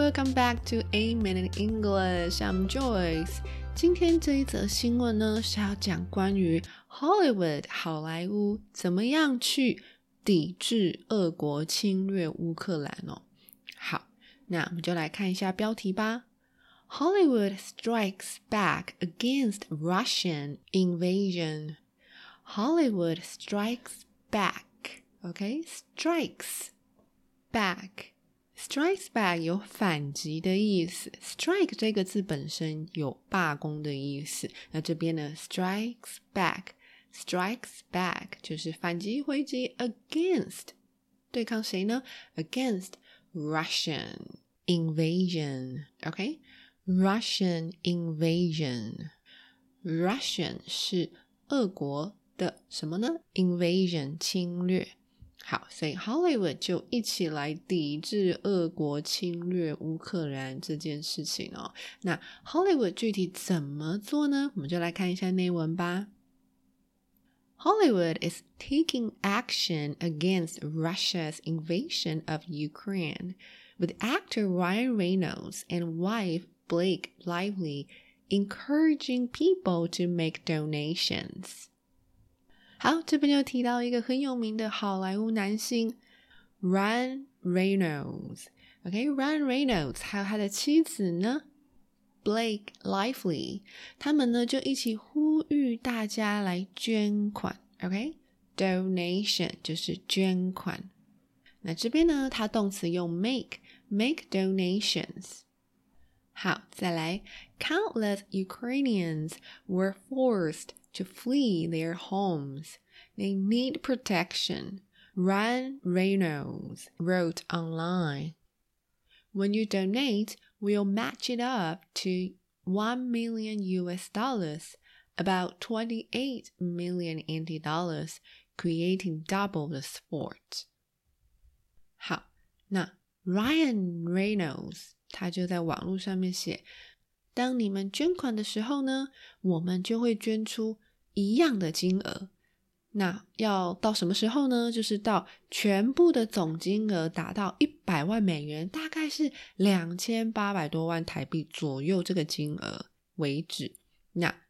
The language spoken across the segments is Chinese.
welcome back to A Minute English. I'm Joyce. 今天这一则新闻呢，是要讲关于 Hollywood 好莱坞怎么样去抵制俄国侵略乌克兰哦。好，那我们就来看一下标题吧。Hollywood strikes back against Russian invasion. Hollywood strikes back. Okay, strikes back. Strikes back 有反击的意思，strike 这个字本身有罢工的意思。那这边呢，strikes back，strikes back 就是反击回击，against 对抗谁呢？Against Russian invasion。OK，Russian invasion，Russian 是俄国的什么呢？Invasion 侵略。好，所以 Hollywood 就一起来抵制俄国侵略乌克兰这件事情哦。那 Hollywood 具体怎么做呢？我们就来看一下内文吧。Hollywood is taking action against Russia's invasion of Ukraine, with actor Ryan Reynolds and wife Blake Lively encouraging people to make donations. 好，这边就提到一个很有名的好莱坞男星 Ryan Reynolds。OK，Ryan Reynolds 还有他的妻子呢，Blake Lively，他们呢就一起呼吁大家来捐款。OK，donation 就是捐款。那这边呢，它动词用 make，make donations。好，再来，countless Ukrainians were forced to flee their homes. They need protection. Ryan Reynolds wrote online. When you donate, we'll match it up to 1 million US dollars, about 28 million NT dollars, creating double the support. 好，那 Ryan Reynolds 他就在网络上面写 当你们捐款的时候呢，我们就会捐出一样的金额。那要到什么时候呢？就是到全部的总金额达到一百万美元，大概是两千八百多万台币左右这个金额为止。那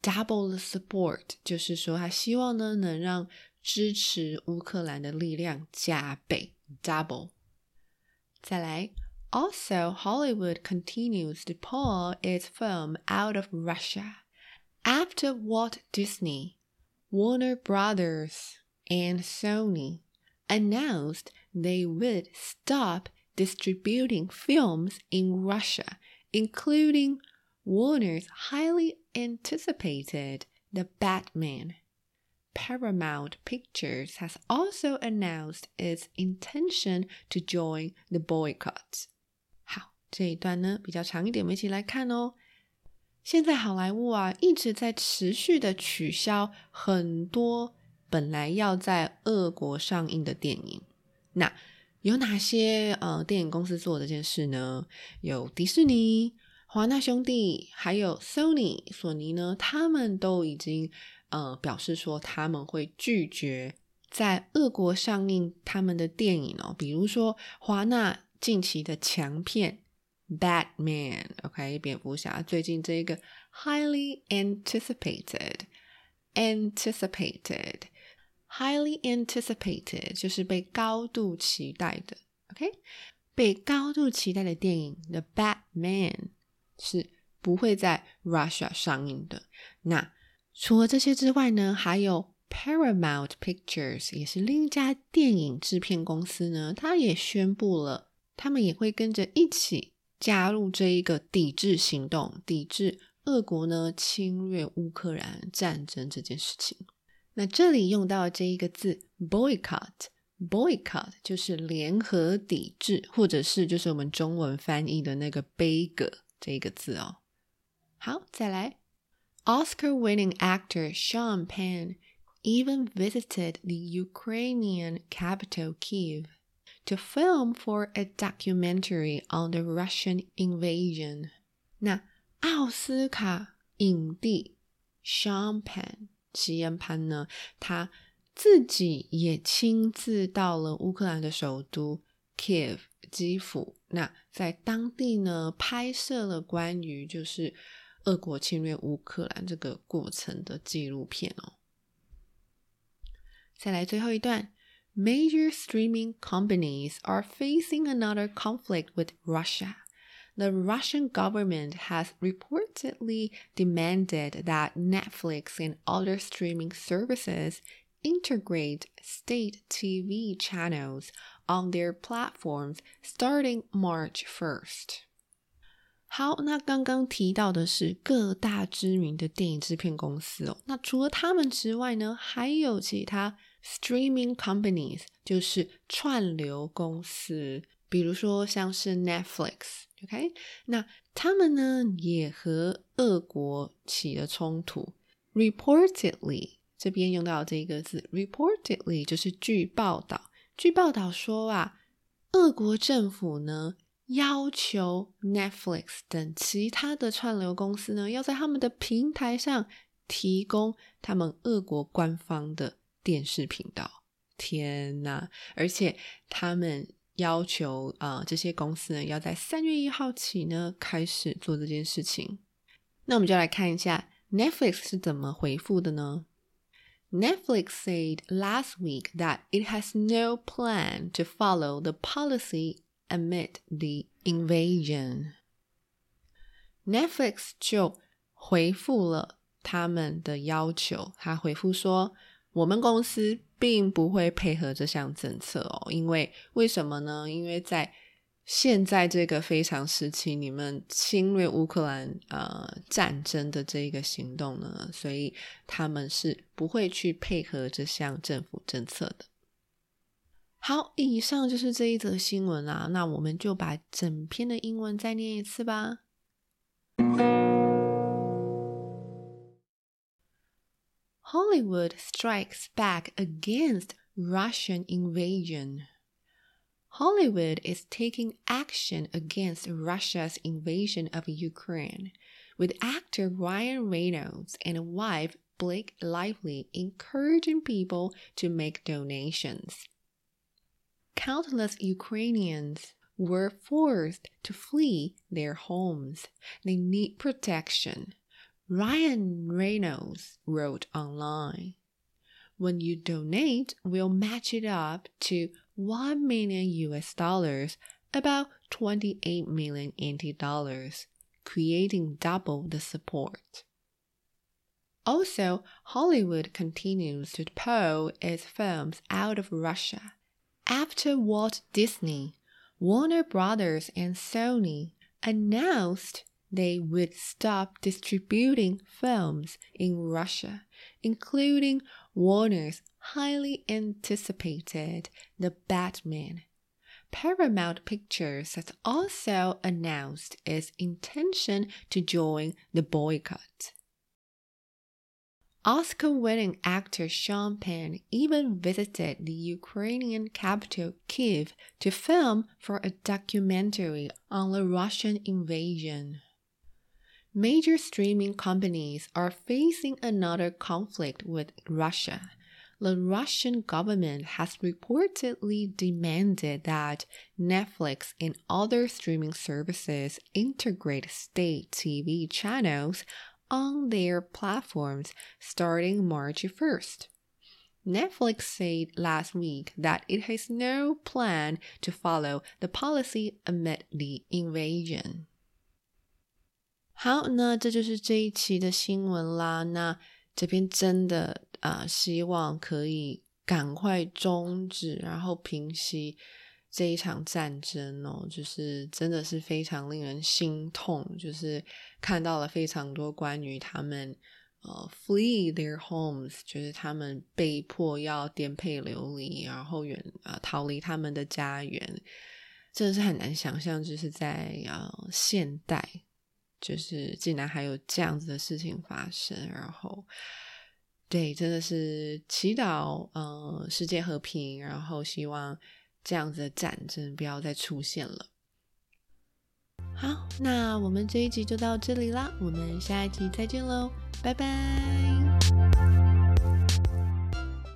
double the support 就是说，他希望呢能让支持乌克兰的力量加倍，double。再来。Also, Hollywood continues to pull its film out of Russia after Walt Disney, Warner Brothers, and Sony announced they would stop distributing films in Russia, including Warner's highly anticipated The Batman. Paramount Pictures has also announced its intention to join the boycott. 这一段呢比较长一点，我们一起来看哦。现在好莱坞啊一直在持续的取消很多本来要在俄国上映的电影。那有哪些呃电影公司做这件事呢？有迪士尼、华纳兄弟，还有 Sony 索尼呢？他们都已经呃表示说他们会拒绝在俄国上映他们的电影哦。比如说华纳近期的强片。Batman，OK，蝙蝠侠最近这个 highly anticipated，anticipated，highly anticipated 就是被高度期待的，OK，被高度期待的电影 The Batman 是不会在 Russia 上映的。那除了这些之外呢，还有 Paramount Pictures 也是另一家电影制片公司呢，它也宣布了，他们也会跟着一起。加入这一个抵制行动，抵制俄国呢侵略乌克兰战争这件事情。那这里用到这一个字 boycott，boycott 就是联合抵制，或者是就是我们中文翻译的那个悲歌这一个字哦。好，再来，Oscar-winning actor Sean Penn even visited the Ukrainian capital Kiev to film for a documentary on the Russian invasion。那奥斯卡影帝 Sean Penn 齐恩潘呢，他自己也亲自到了乌克兰的首都 Kiev 基辅，那在当地呢拍摄了关于就是俄国侵略乌克兰这个过程的纪录片哦。再来最后一段，Major streaming companies are facing another conflict with Russia. The Russian government has reportedly demanded that Netflix and other streaming services integrate state TV channels on their platforms starting March 1st. 好，那刚刚提到的是各大知名的电影制片公司哦。那除了他们之外呢，还有其他 streaming companies，就是串流公司，比如说像是 Netflix。OK，那他们呢也和俄国起了冲突。Reportedly，这边用到这个字，reportedly 就是据报道。据报道说啊，俄国政府呢要求 Netflix 等其他的串流公司呢，要在他们的平台上提供他们俄国官方的电视频道。天呐，而且他们。要求啊，这些公司呢要在三月一号起呢开始做这件事情。那我们就来看一下 Netflix 是怎么回复的呢？Netflix said last week that it has no plan to follow the policy amid the invasion. Netflix 就回复了他们的要求，他回复说。我们公司并不会配合这项政策哦，因为为什么呢？因为在现在这个非常时期，你们侵略乌克兰呃战争的这一个行动呢，所以他们是不会去配合这项政府政策的。好，以上就是这一则新闻啊，那我们就把整篇的英文再念一次吧。Hollywood strikes back against Russian invasion. Hollywood is taking action against Russia's invasion of Ukraine, with actor Ryan Reynolds and wife Blake Lively encouraging people to make donations. Countless Ukrainians were forced to flee their homes. They need protection Ryan Reynolds wrote online. When you donate, we'll match it up to 1 million US dollars, about 28 million NT dollars, creating double the support. Also, Hollywood continues to pull its films out of Russia. After Walt Disney, Warner Brothers, and Sony announced they would stop distributing films in Russia, including Warner's highly anticipated The Batman. Paramount Pictures has also announced its intention to join the boycott. Oscar winning actor Sean Penn even visited the Ukrainian capital Kiev to film for a documentary on the Russian invasion. Major streaming companies are facing another conflict with Russia. The Russian government has reportedly demanded that Netflix and other streaming services integrate state TV channels on their platforms starting March 1st. Netflix said last week that it has no plan to follow the policy amid the invasion. 好，那这就是这一期的新闻啦。那这边真的啊，希望可以赶快终止，然后平息 这一场战争哦。就是真的是非常令人心痛，就是看到了非常多关于他们呃，flee their homes，就是他们被迫要颠沛流离，然后远啊逃离他们的家园，真的是很难想象，就是在呃现代，就是竟然还有这样子的事情发生。然后，对，真的是祈祷呃世界和平，然后希望这样子的战争不要再出现了。好，那我们这一集就到这里啦，我们下一集再见喽。拜拜。